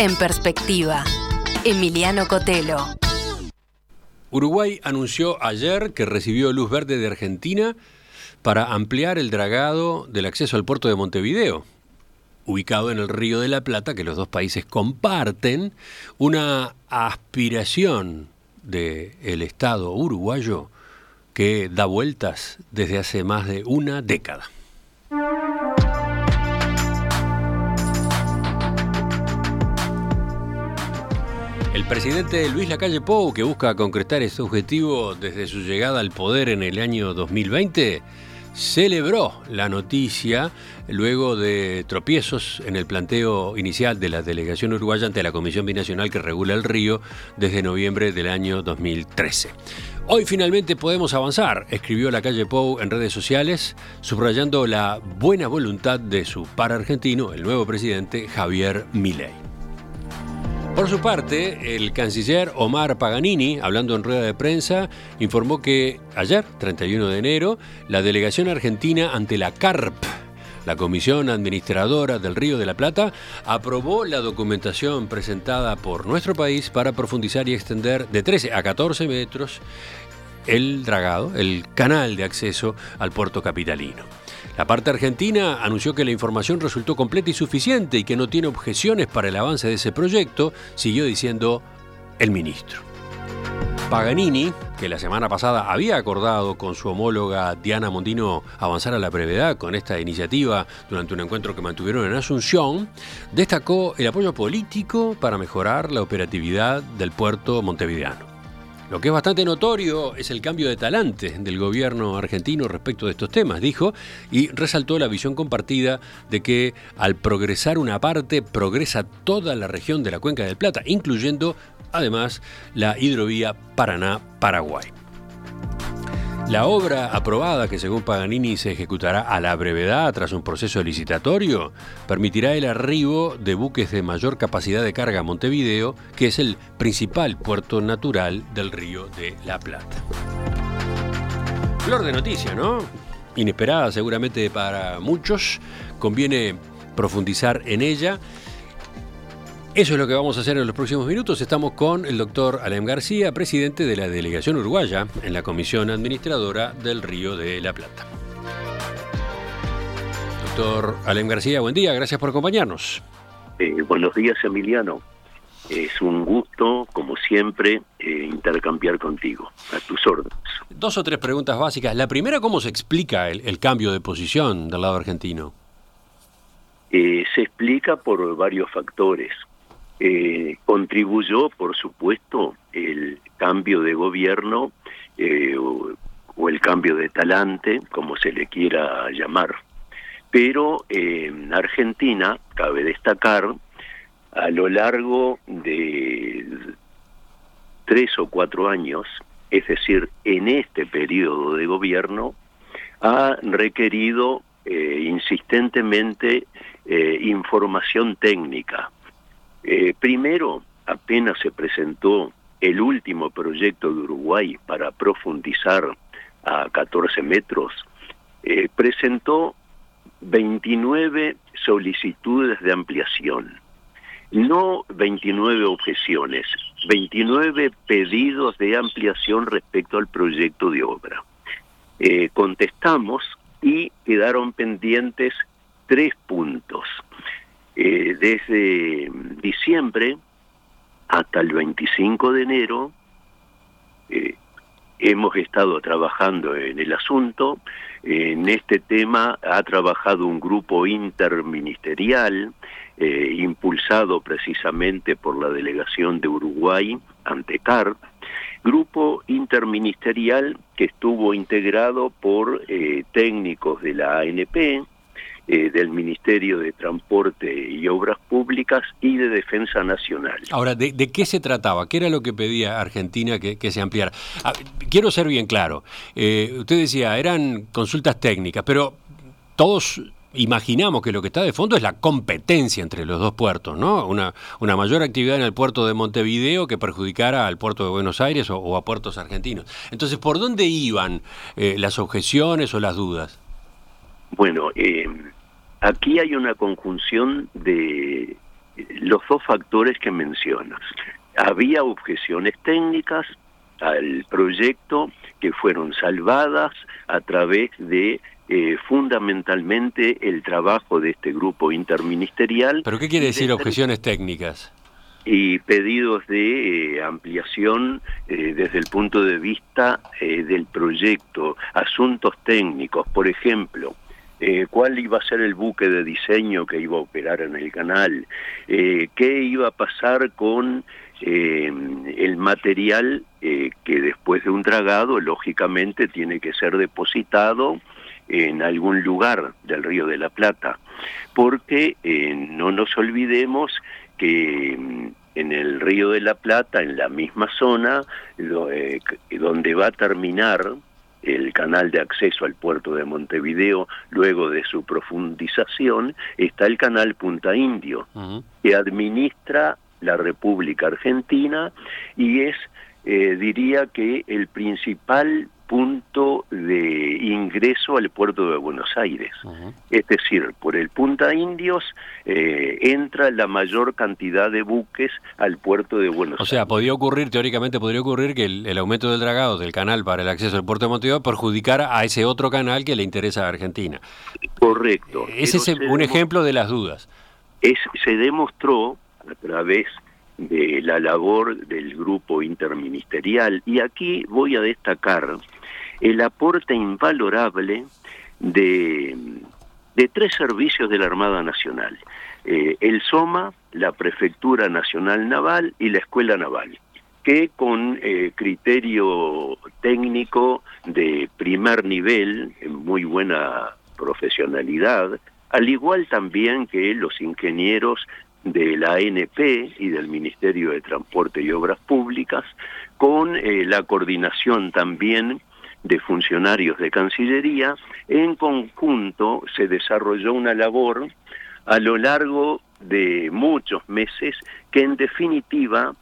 En perspectiva, Emiliano Cotelo. Uruguay anunció ayer que recibió luz verde de Argentina para ampliar el dragado del acceso al puerto de Montevideo, ubicado en el Río de la Plata, que los dos países comparten, una aspiración del Estado uruguayo que da vueltas desde hace más de una década. El presidente Luis Lacalle Pou, que busca concretar este objetivo desde su llegada al poder en el año 2020, celebró la noticia luego de tropiezos en el planteo inicial de la delegación uruguaya ante la Comisión Binacional que regula el río desde noviembre del año 2013. Hoy finalmente podemos avanzar, escribió la calle Pou en redes sociales, subrayando la buena voluntad de su par argentino, el nuevo presidente Javier Milei. Por su parte, el canciller Omar Paganini, hablando en rueda de prensa, informó que ayer, 31 de enero, la delegación argentina ante la CARP, la Comisión Administradora del Río de la Plata, aprobó la documentación presentada por nuestro país para profundizar y extender de 13 a 14 metros el dragado, el canal de acceso al puerto capitalino. La parte argentina anunció que la información resultó completa y suficiente y que no tiene objeciones para el avance de ese proyecto, siguió diciendo el ministro. Paganini, que la semana pasada había acordado con su homóloga Diana Mondino avanzar a la brevedad con esta iniciativa durante un encuentro que mantuvieron en Asunción, destacó el apoyo político para mejorar la operatividad del puerto montevideano. Lo que es bastante notorio es el cambio de talante del gobierno argentino respecto de estos temas, dijo, y resaltó la visión compartida de que al progresar una parte, progresa toda la región de la Cuenca del Plata, incluyendo además la hidrovía Paraná-Paraguay. La obra aprobada, que según Paganini se ejecutará a la brevedad tras un proceso licitatorio, permitirá el arribo de buques de mayor capacidad de carga a Montevideo, que es el principal puerto natural del río de la Plata. Flor de noticia, ¿no? Inesperada seguramente para muchos, conviene profundizar en ella eso es lo que vamos a hacer en los próximos minutos. Estamos con el doctor Alem García, presidente de la delegación uruguaya en la Comisión Administradora del Río de la Plata. Doctor Alem García, buen día, gracias por acompañarnos. Eh, buenos días, Emiliano. Es un gusto, como siempre, eh, intercambiar contigo, a tus órdenes. Dos o tres preguntas básicas. La primera, ¿cómo se explica el, cambio de posición del lado argentino? Eh, se explica por varios factores. Eh, contribuyó, por supuesto, el cambio de gobierno eh, o, el cambio de talante, como se le quiera llamar. Pero en Argentina, cabe destacar, a lo largo de tres o cuatro años, es decir, en este periodo de gobierno, ha requerido eh, insistentemente información técnica, eh, primero, apenas se presentó el último proyecto de Uruguay para profundizar a 14 metros, eh, presentó 29 solicitudes de ampliación, no 29 objeciones, 29 pedidos de ampliación respecto al proyecto de obra. Eh, contestamos y quedaron pendientes tres puntos. Eh, desde diciembre hasta el 25 de enero eh, hemos estado trabajando en el asunto. En este tema ha trabajado un grupo interministerial eh, impulsado precisamente por la delegación de Uruguay ante CAR, grupo interministerial que estuvo integrado por técnicos de la ANP, eh, del Ministerio de Transporte y Obras Públicas y de Defensa Nacional. Ahora, ¿de, qué se trataba? ¿Qué era lo que pedía Argentina que, se ampliara? Ah, quiero ser bien claro. Eh, usted decía, eran consultas técnicas, pero todos imaginamos que lo que está de fondo es la competencia entre los dos puertos, ¿no? Una, una mayor actividad en el puerto de Montevideo que perjudicara al puerto de Buenos Aires o, a puertos argentinos. Entonces, ¿por dónde iban eh, las objeciones o las dudas? Bueno, eh, Aquí hay una conjunción de los dos factores que mencionas. Había objeciones técnicas al proyecto que fueron salvadas a través de eh, fundamentalmente el trabajo de este grupo interministerial. ¿Pero qué quiere decir objeciones técnicas? Y pedidos de eh, ampliación eh, desde el punto de vista del proyecto, asuntos técnicos, por ejemplo, cuál iba a ser el buque de diseño que iba a operar en el canal, qué iba a pasar con el material que después de un dragado, lógicamente, tiene que ser depositado en algún lugar del Río de la Plata, porque eh, no nos olvidemos que mm, en el Río de la Plata, en la misma zona eh, donde va a terminar el canal de acceso al puerto de Montevideo, luego de su profundización, está el canal Punta Indio, que administra la República Argentina y es, eh, diría que, el principal punto de ingreso al puerto de Buenos Aires. Es decir, por el Punta Indios eh, entra la mayor cantidad de buques al puerto de Buenos Aires. O sea, podría ocurrir, teóricamente podría ocurrir que el, aumento del dragado del canal para el acceso al puerto de Montevideo perjudicara a ese otro canal que le interesa a Argentina. Correcto. Ese es un ejemplo de las dudas. Es, se demostró a través de la labor del grupo interministerial y aquí voy a destacar el aporte invalorable de, de tres servicios de la Armada Nacional, eh, el SOMA, la Prefectura Nacional Naval y la Escuela Naval, que con eh, criterio técnico de primer nivel, muy buena profesionalidad, al igual también que los ingenieros de la ANP y del Ministerio de Transporte y Obras Públicas, con eh, la coordinación también de funcionarios de Cancillería, en conjunto se desarrolló una labor a lo largo de muchos meses que en definitiva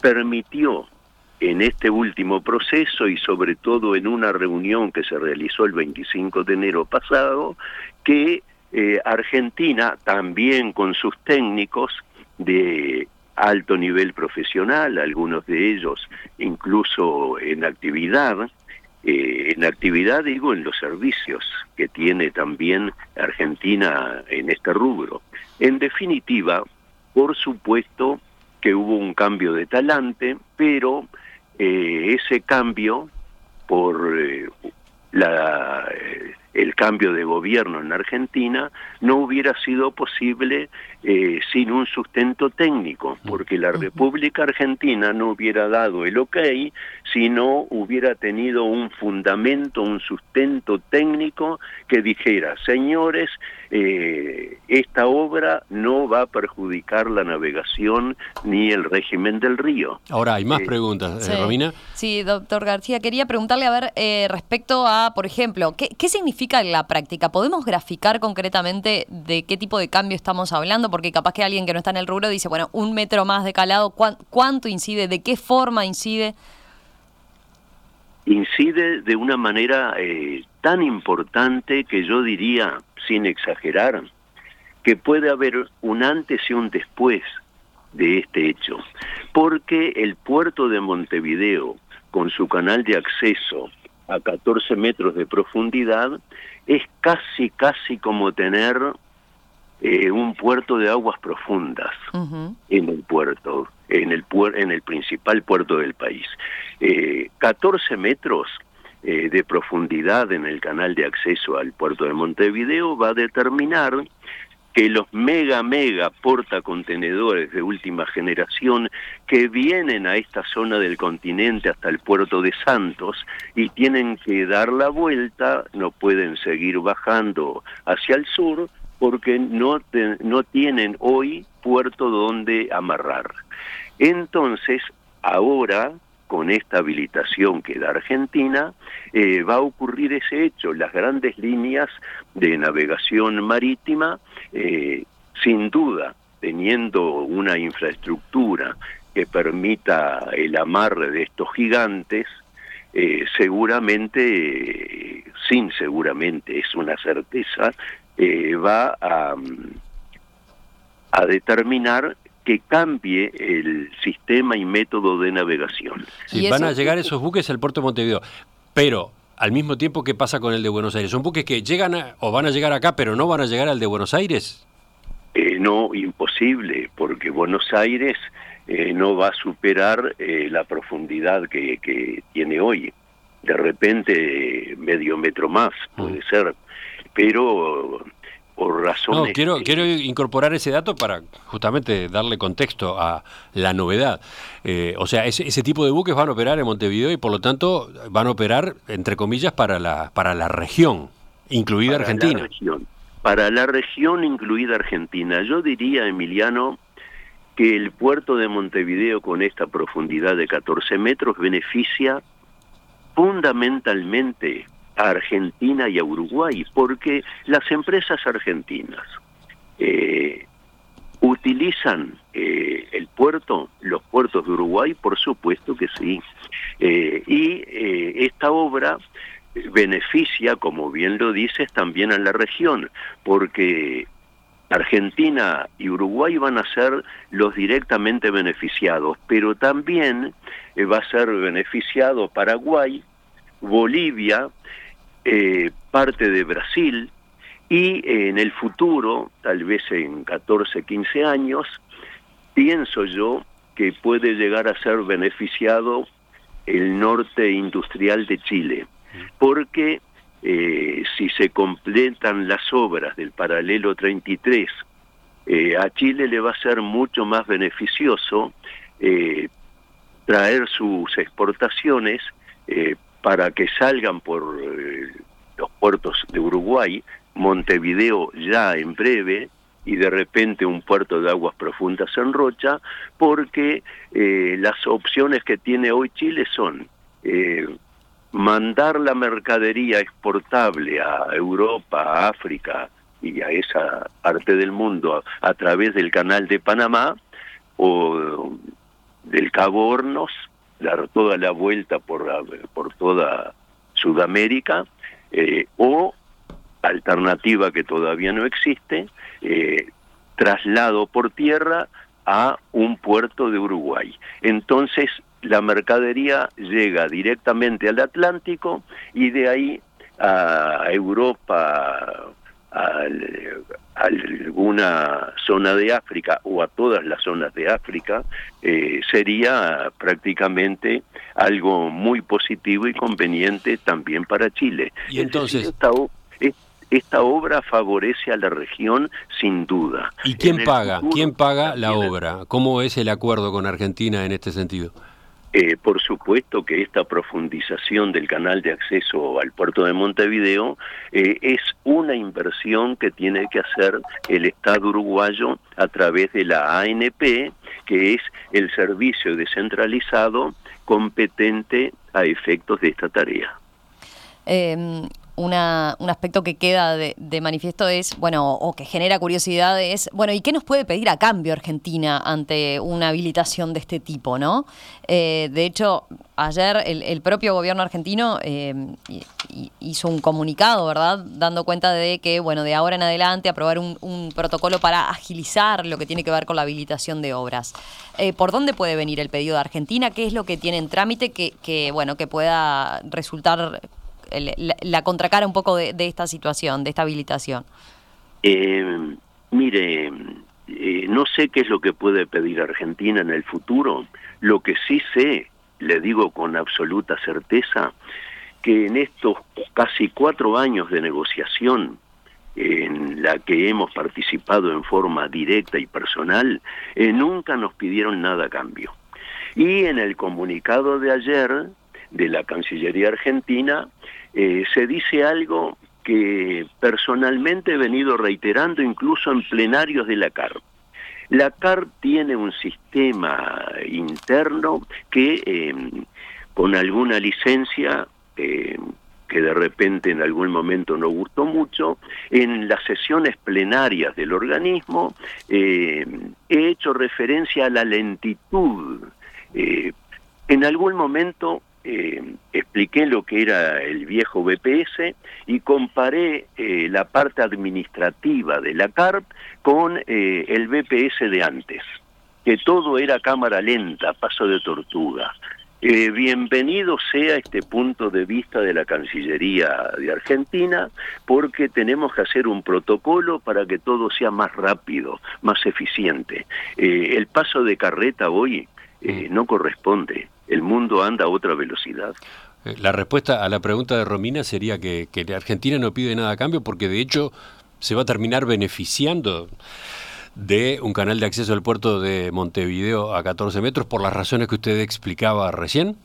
permitió en este último proceso y sobre todo en una reunión que se realizó el 25 de enero pasado, que eh, Argentina, también con sus técnicos de alto nivel profesional, algunos de ellos incluso en actividad, eh, en actividad digo en los servicios que tiene también Argentina en este rubro. En definitiva, por supuesto que hubo un cambio de talante, pero eh, ese cambio por eh, la el cambio de gobierno en Argentina no hubiera sido posible eh, sin un sustento técnico, porque la República Argentina no hubiera dado el ok si no hubiera tenido un fundamento, un sustento técnico que dijera, señores, eh, esta obra no va a perjudicar la navegación ni el régimen del río. Ahora, hay más eh, preguntas, sí. Romina. Sí, doctor García, quería preguntarle, a ver, respecto a, por ejemplo, ¿qué, ¿qué significa en la práctica? ¿Podemos graficar concretamente de qué tipo de cambio estamos hablando? Porque capaz que alguien que no está en el rubro dice, bueno, un metro más de calado, ¿cuánto incide? ¿De qué forma incide? Incide de una manera eh, tan importante que yo diría, sin exagerar, que puede haber un antes y un después de este hecho, porque el puerto de Montevideo, con su canal de acceso a 14 metros de profundidad, es casi, casi como tener eh, un puerto de aguas profundas en el puerto, en el, en el principal puerto del país. Eh, 14 metros eh, de profundidad en el canal de acceso al puerto de Montevideo va a determinar que los mega, mega portacontenedores de última generación que vienen a esta zona del continente hasta el puerto de Santos y tienen que dar la vuelta, no pueden seguir bajando hacia el sur porque no, no tienen hoy puerto donde amarrar. Entonces, ahora con esta habilitación que da Argentina, eh, va a ocurrir ese hecho. Las grandes líneas de navegación marítima, eh, sin duda, teniendo una infraestructura que permita el amarre de estos gigantes, eh, seguramente, sin seguramente, es una certeza, va a, a determinar que cambie el sistema y método de navegación. Sí, van a llegar esos buques al puerto de Montevideo, pero al mismo tiempo, ¿qué pasa con el de Buenos Aires? ¿Son buques que llegan o van a llegar acá, pero no van a llegar al de Buenos Aires? Eh, no, imposible, porque Buenos Aires eh, no va a superar eh, la profundidad que, que, tiene hoy. De repente, medio metro más, puede mm. ser, pero por razones... No, quiero, quiero incorporar ese dato para justamente darle contexto a la novedad. o sea, ese, ese tipo de buques van a operar en Montevideo y por lo tanto van a operar, entre comillas, para la, para la región, incluida Argentina para la región incluida Argentina. Yo diría, Emiliano, que el puerto de Montevideo con esta profundidad de 14 metros beneficia fundamentalmente a Argentina y a Uruguay, porque las empresas argentinas eh, utilizan eh, el puerto, los puertos de Uruguay, por supuesto que sí, eh, y esta obra beneficia, como bien lo dices, también a la región, porque Argentina y Uruguay van a ser los directamente beneficiados, pero también eh, va a ser beneficiado Paraguay, Bolivia, eh, parte de Brasil y eh, en el futuro, tal vez en 14, 15 años, pienso yo que puede llegar a ser beneficiado el norte industrial de Chile porque eh, si se completan las obras del paralelo 33, eh, a Chile le va a ser mucho más beneficioso eh, traer sus exportaciones para que salgan por los puertos de Uruguay, Montevideo ya en breve, y de repente un puerto de aguas profundas en Rocha, porque las opciones que tiene hoy Chile son mandar la mercadería exportable a Europa, a África y a esa parte del mundo a, través del canal de Panamá o del Cabo Hornos, dar toda la vuelta por, por toda Sudamérica, eh, o alternativa que todavía no existe, eh, traslado por tierra a un puerto de Uruguay. Entonces, la mercadería llega directamente al Atlántico y de ahí a Europa, a, alguna zona de África o a todas las zonas de África, eh, sería prácticamente algo muy positivo y conveniente también para Chile. Y entonces... Esta, obra favorece a la región sin duda. ¿Y quién paga? ¿Quién paga la obra? ¿Cómo es el acuerdo con Argentina en este sentido? Eh, por supuesto que esta profundización del canal de acceso al puerto de Montevideo eh, es una inversión que tiene que hacer el Estado uruguayo a través de la ANP, que es el servicio descentralizado competente a efectos de esta tarea. Em, una, un aspecto que queda de, manifiesto es, bueno, o que genera curiosidad es, bueno, ¿y qué nos puede pedir a cambio Argentina ante una habilitación de este tipo, no? Eh, de hecho, ayer el, propio gobierno argentino eh, hizo un comunicado, ¿verdad? Dando cuenta de que, bueno, de ahora en adelante aprobar un, protocolo para agilizar lo que tiene que ver con la habilitación de obras. Eh, ¿Por dónde puede venir el pedido de Argentina? ¿Qué es lo que tiene en trámite que, que bueno, que pueda resultar la, contracara un poco de, esta situación, de esta habilitación? Eh, mire, eh, no sé qué es lo que puede pedir Argentina en el futuro. Lo que sí sé, le digo con absoluta certeza, que en estos casi cuatro años de negociación en la que hemos participado en forma directa y personal, eh, nunca nos pidieron nada a cambio. Y en el comunicado de ayer de la Cancillería Argentina eh, se dice algo que personalmente he venido reiterando incluso en plenarios de la CARP. La CARP tiene un sistema interno que em, con alguna licencia em, que de repente en algún momento no gustó mucho, en las sesiones plenarias del organismo em, he hecho referencia a la lentitud. Eh, en algún momento eh, expliqué lo que era el viejo BPS y comparé eh, la parte administrativa de la CARP con eh, el BPS de antes. que todo era cámara lenta, paso de tortuga. Eh, bienvenido sea este punto de vista de la Cancillería de Argentina, porque tenemos que hacer un protocolo para que todo sea más rápido, más eficiente. Eh, el paso de carreta hoy eh, mm. no corresponde, el mundo anda a otra velocidad. La respuesta a la pregunta de Romina sería que, que Argentina no pide nada a cambio porque de hecho se va a terminar beneficiando de un canal de acceso al puerto de Montevideo a 14 metros por las razones que usted explicaba recién?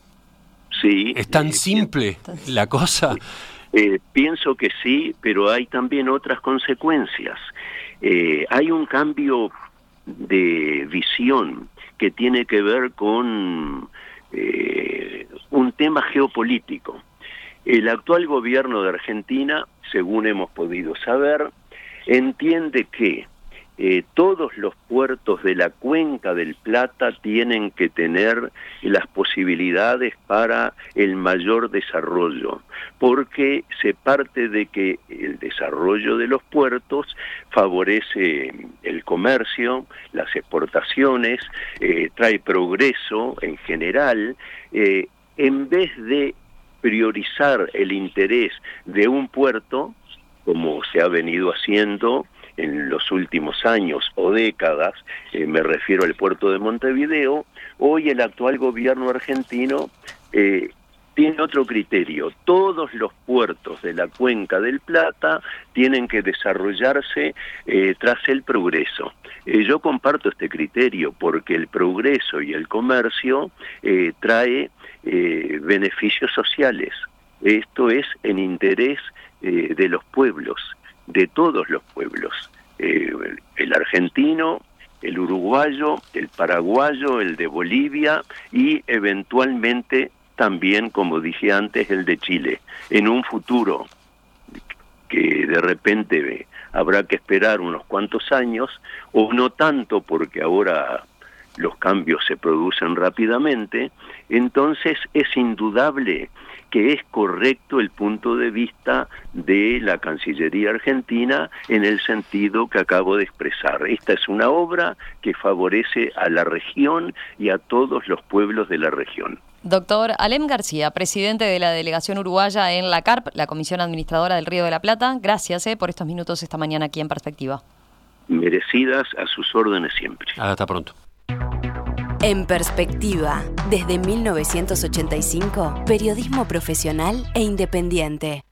Sí. ¿Es tan eh, simple la cosa? Eh, pienso que sí, pero hay también otras consecuencias. Eh, hay un cambio de visión que tiene que ver con un tema geopolítico. El actual gobierno de Argentina, según hemos podido saber, entiende que eh, todos los puertos de la cuenca del Plata tienen que tener las posibilidades para el mayor desarrollo, porque se parte de que el desarrollo de los puertos favorece el comercio, las exportaciones, eh, trae progreso en general, eh, en vez de priorizar el interés de un puerto, como se ha venido haciendo, en los últimos años o décadas, eh, me refiero al puerto de Montevideo, hoy el actual gobierno argentino eh, tiene otro criterio. Todos los puertos de la cuenca del Plata tienen que desarrollarse eh, tras el progreso. yo comparto este criterio porque el progreso y el comercio trae beneficios sociales. Esto es en interés de los pueblos de todos los pueblos, eh, el argentino, el uruguayo, el paraguayo, el de Bolivia y eventualmente también, como dije antes, el de Chile. En un futuro que de repente habrá que esperar unos cuantos años, o no tanto porque ahora los cambios se producen rápidamente, entonces es indudable que es correcto el punto de vista de la Cancillería Argentina en el sentido que acabo de expresar. Esta es una obra que favorece a la región y a todos los pueblos de la región. Doctor Alem García, presidente de la delegación uruguaya en la CARP, la Comisión Administradora del Río de la Plata, gracias eh, por estos minutos esta mañana aquí en Perspectiva. Merecidas a sus órdenes siempre. Hasta pronto. En perspectiva, desde 1985, periodismo profesional e independiente.